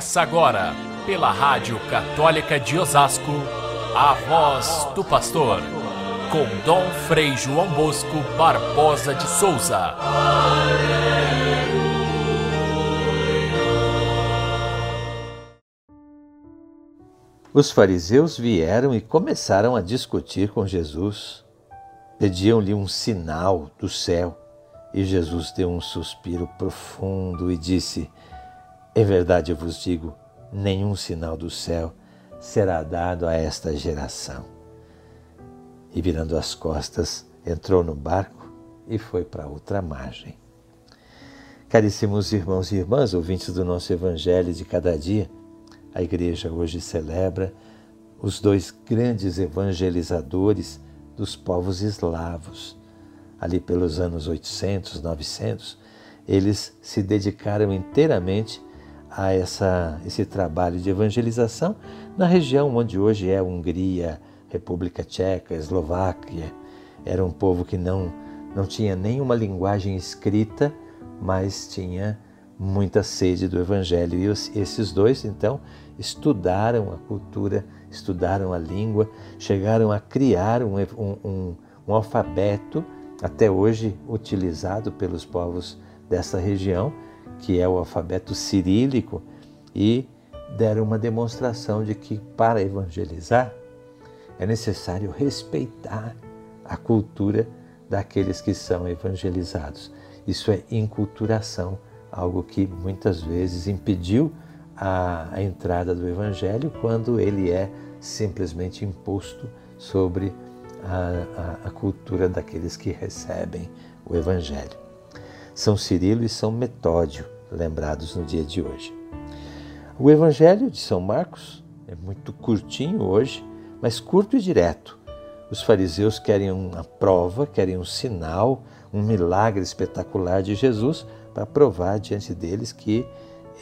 Começa agora, pela Rádio Católica de Osasco, a voz do pastor, com Dom Frei João Bosco Barbosa de Souza. Os fariseus vieram e começaram a discutir com Jesus. Pediam-lhe um sinal do céu. E Jesus deu um suspiro profundo e disse: Em verdade eu vos digo, nenhum sinal do céu será dado a esta geração. E virando as costas, entrou no barco e foi para outra margem. Caríssimos irmãos e irmãs, ouvintes do nosso Evangelho de cada dia, a igreja hoje celebra os dois grandes evangelizadores dos povos eslavos, ali pelos anos 800, 900, eles se dedicaram inteiramente a essa, esse trabalho de evangelização na região onde hoje é Hungria, República Tcheca, Eslováquia. Era um povo que não, não tinha nenhuma linguagem escrita, mas tinha muita sede do Evangelho. E os, esses dois, então, estudaram a cultura, estudaram a língua, chegaram a criar um, um, um alfabeto até hoje utilizado pelos povos dessa região, que é o alfabeto cirílico, e deram uma demonstração de que para evangelizar é necessário respeitar a cultura daqueles que são evangelizados. Isso é inculturação, algo que muitas vezes impediu a, a entrada do evangelho quando ele é simplesmente imposto sobre a, a, a cultura daqueles que recebem o Evangelho. São Cirilo e São Metódio, lembrados no dia de hoje. O Evangelho de São Marcos é muito curtinho hoje, mas curto e direto. Os fariseus querem uma prova, querem um sinal, um milagre espetacular de Jesus para provar diante deles que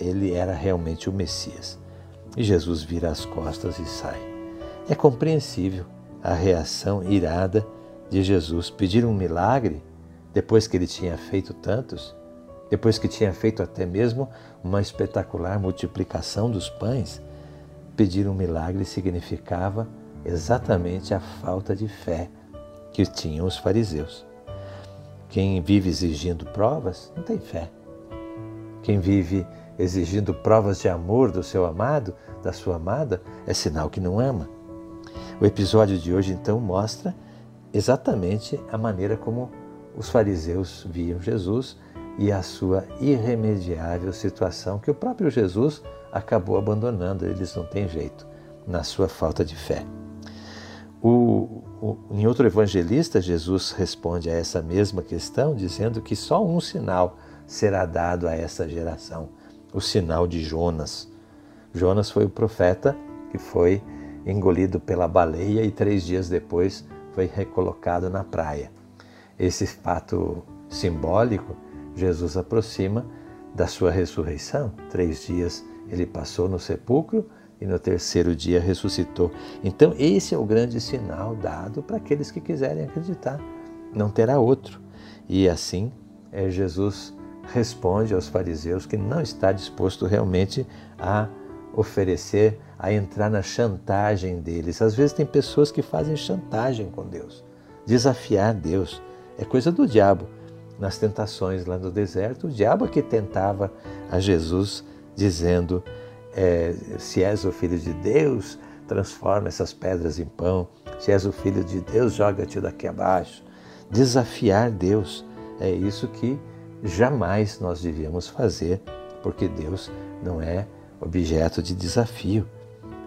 ele era realmente o Messias. E Jesus vira as costas e sai. É compreensível a reação irada de Jesus. Pedir um milagre depois que ele tinha feito tantos, depois que tinha feito até mesmo uma espetacular multiplicação dos pães. Pedir um milagre significava exatamente a falta de fé que tinham os fariseus. Quem vive exigindo provas não tem fé. Quem vive exigindo provas de amor do seu amado, da sua amada, é sinal que não ama. O episódio de hoje então mostra exatamente a maneira como os fariseus viam Jesus e a sua irremediável situação que o próprio Jesus acabou abandonando, eles não têm jeito, na sua falta de fé. O, o, em outro evangelista, Jesus responde a essa mesma questão, dizendo que só um sinal será dado a essa geração: o sinal de Jonas. Jonas foi o profeta que foi engolido pela baleia e três dias depois foi recolocado na praia. Esse fato simbólico, Jesus aproxima da sua ressurreição. Três dias ele passou no sepulcro e no terceiro dia ressuscitou. Então, esse é o grande sinal dado para aqueles que quiserem acreditar. Não terá outro. E assim, é, Jesus responde aos fariseus que não está disposto realmente a oferecer a entrar na chantagem deles. Às vezes tem pessoas que fazem chantagem com Deus, desafiar Deus. É coisa do diabo. Nas tentações lá no deserto, o diabo é que tentava a Jesus, dizendo: é, Se és o filho de Deus, transforma essas pedras em pão. Se és o filho de Deus, joga-te daqui abaixo. Desafiar Deus é isso que jamais nós devíamos fazer, porque Deus não é objeto de desafio.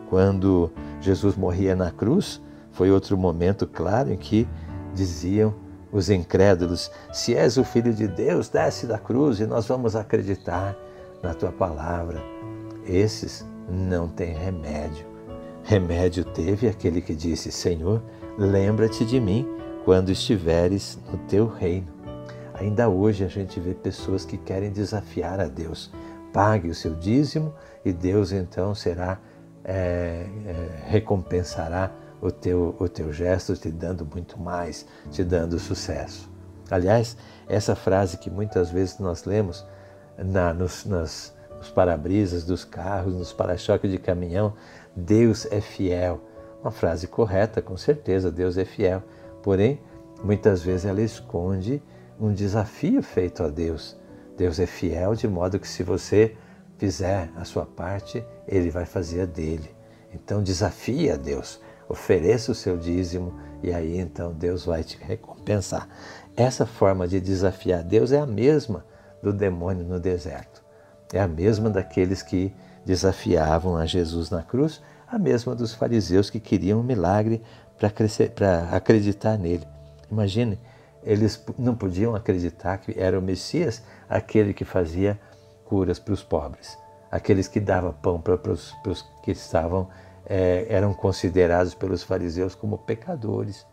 Quando Jesus morria na cruz, foi outro momento claro em que diziam os incrédulos: Se és o filho de Deus, desce da cruz e nós vamos acreditar na tua palavra. Esses não têm remédio. Remédio teve aquele que disse: Senhor, lembra-te de mim quando estiveres no teu reino. Ainda hoje a gente vê pessoas que querem desafiar a Deus. Pague o seu dízimo e Deus então será é, é, recompensará o teu, o teu gesto, te dando muito mais, te dando sucesso. Aliás, essa frase que muitas vezes nós lemos na, nos, nas, nos para-brisas dos carros, nos para-choques de caminhão. Deus é fiel. Uma frase correta, com certeza, Deus é fiel. Porém, muitas vezes ela esconde um desafio feito a Deus. Deus é fiel de modo que se você fizer a sua parte, ele vai fazer a dele. Então desafia a Deus, ofereça o seu dízimo e aí então Deus vai te recompensar. Essa forma de desafiar Deus é a mesma do demônio no deserto. É a mesma daqueles que desafiavam a Jesus na cruz, a mesma dos fariseus que queriam um milagre para acreditar nele. Imagine, eles não podiam acreditar que era o Messias aquele que fazia curas para os pobres, aqueles que dava pão para os que estavam é, eram considerados pelos fariseus como pecadores.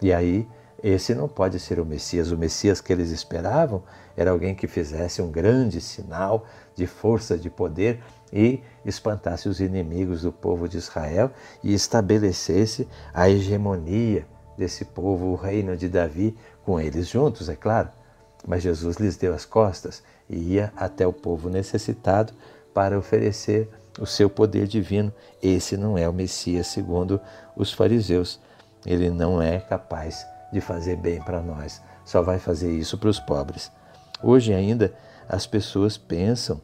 E aí esse não pode ser o Messias. O Messias que eles esperavam era alguém que fizesse um grande sinal de força, de poder e espantasse os inimigos do povo de Israel e estabelecesse a hegemonia desse povo, o reino de Davi, com eles juntos, é claro. Mas Jesus lhes deu as costas e ia até o povo necessitado para oferecer o seu poder divino. Esse não é o Messias, segundo os fariseus. Ele não é capaz de fazer bem para nós, só vai fazer isso para os pobres. Hoje ainda as pessoas pensam,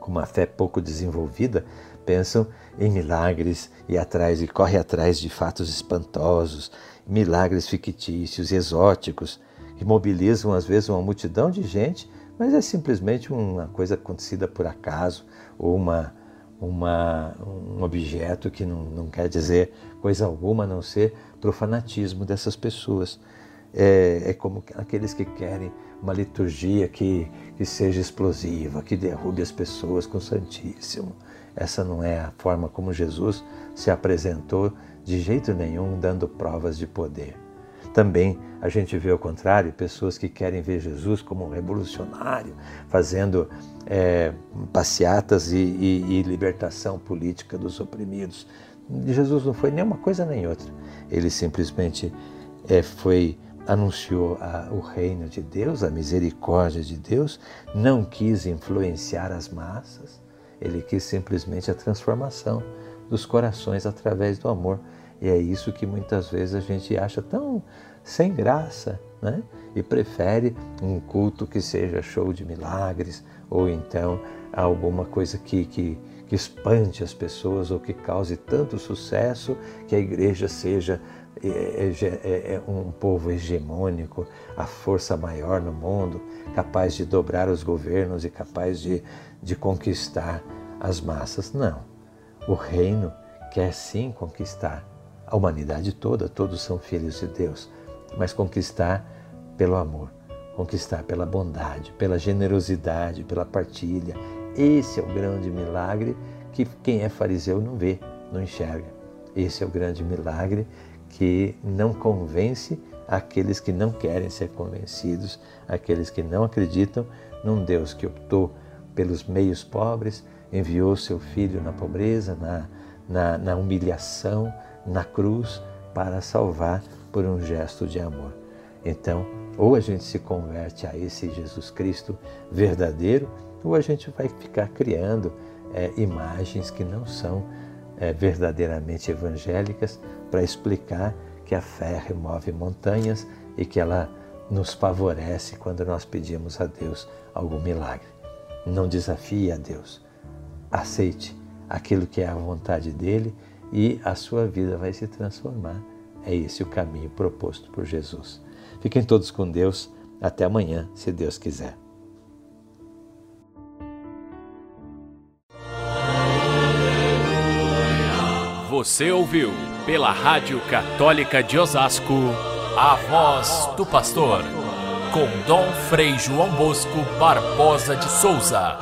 com uma fé pouco desenvolvida, pensam em milagres e atrás e corre atrás de fatos espantosos, milagres fictícios, exóticos, que mobilizam às vezes uma multidão de gente, mas é simplesmente uma coisa acontecida por acaso ou uma uma, um objeto que não, não quer dizer coisa alguma a não ser para o fanatismo dessas pessoas. É, é, como aqueles que querem uma liturgia que, que seja explosiva, que derrube as pessoas com o Santíssimo. Essa não é a forma como Jesus se apresentou de jeito nenhum, dando provas de poder. Também a gente vê ao contrário pessoas que querem ver Jesus como um revolucionário, fazendo é, passeatas e, e, e libertação política dos oprimidos. Jesus não foi nem uma coisa nem outra. Ele simplesmente é, foi anunciou a, o reino de Deus, a misericórdia de Deus, não quis influenciar as massas, ele quis simplesmente a transformação dos corações através do amor. E é isso que muitas vezes a gente acha tão sem graça, né? E prefere um culto que seja show de milagres ou então alguma coisa que, que, que espante as pessoas ou que cause tanto sucesso que a igreja seja é, é, é, é um povo hegemônico, a força maior no mundo, capaz de dobrar os governos e capaz de, de conquistar as massas. Não. O reino quer sim conquistar a humanidade toda, todos são filhos de Deus, mas conquistar pelo amor, conquistar pela bondade, pela generosidade, pela partilha. Esse é o grande milagre que quem é fariseu não vê, não enxerga. Esse é o grande milagre que não convence aqueles que não querem ser convencidos, aqueles que não acreditam num Deus que optou pelos meios pobres, enviou seu filho na pobreza, na, na, na humilhação, na cruz para salvar por um gesto de amor. Então, ou a gente se converte a esse Jesus Cristo verdadeiro, ou a gente vai ficar criando é, imagens que não são é, verdadeiramente evangélicas para explicar que a fé remove montanhas e que ela nos favorece quando nós pedimos a Deus algum milagre. Não desafie a Deus. Aceite aquilo que é a vontade dele e a sua vida vai se transformar. É esse o caminho proposto por Jesus. Fiquem todos com Deus. Até amanhã, se Deus quiser. Você ouviu pela Rádio Católica de Osasco a voz do pastor com Dom Frei João Bosco Barbosa de Souza.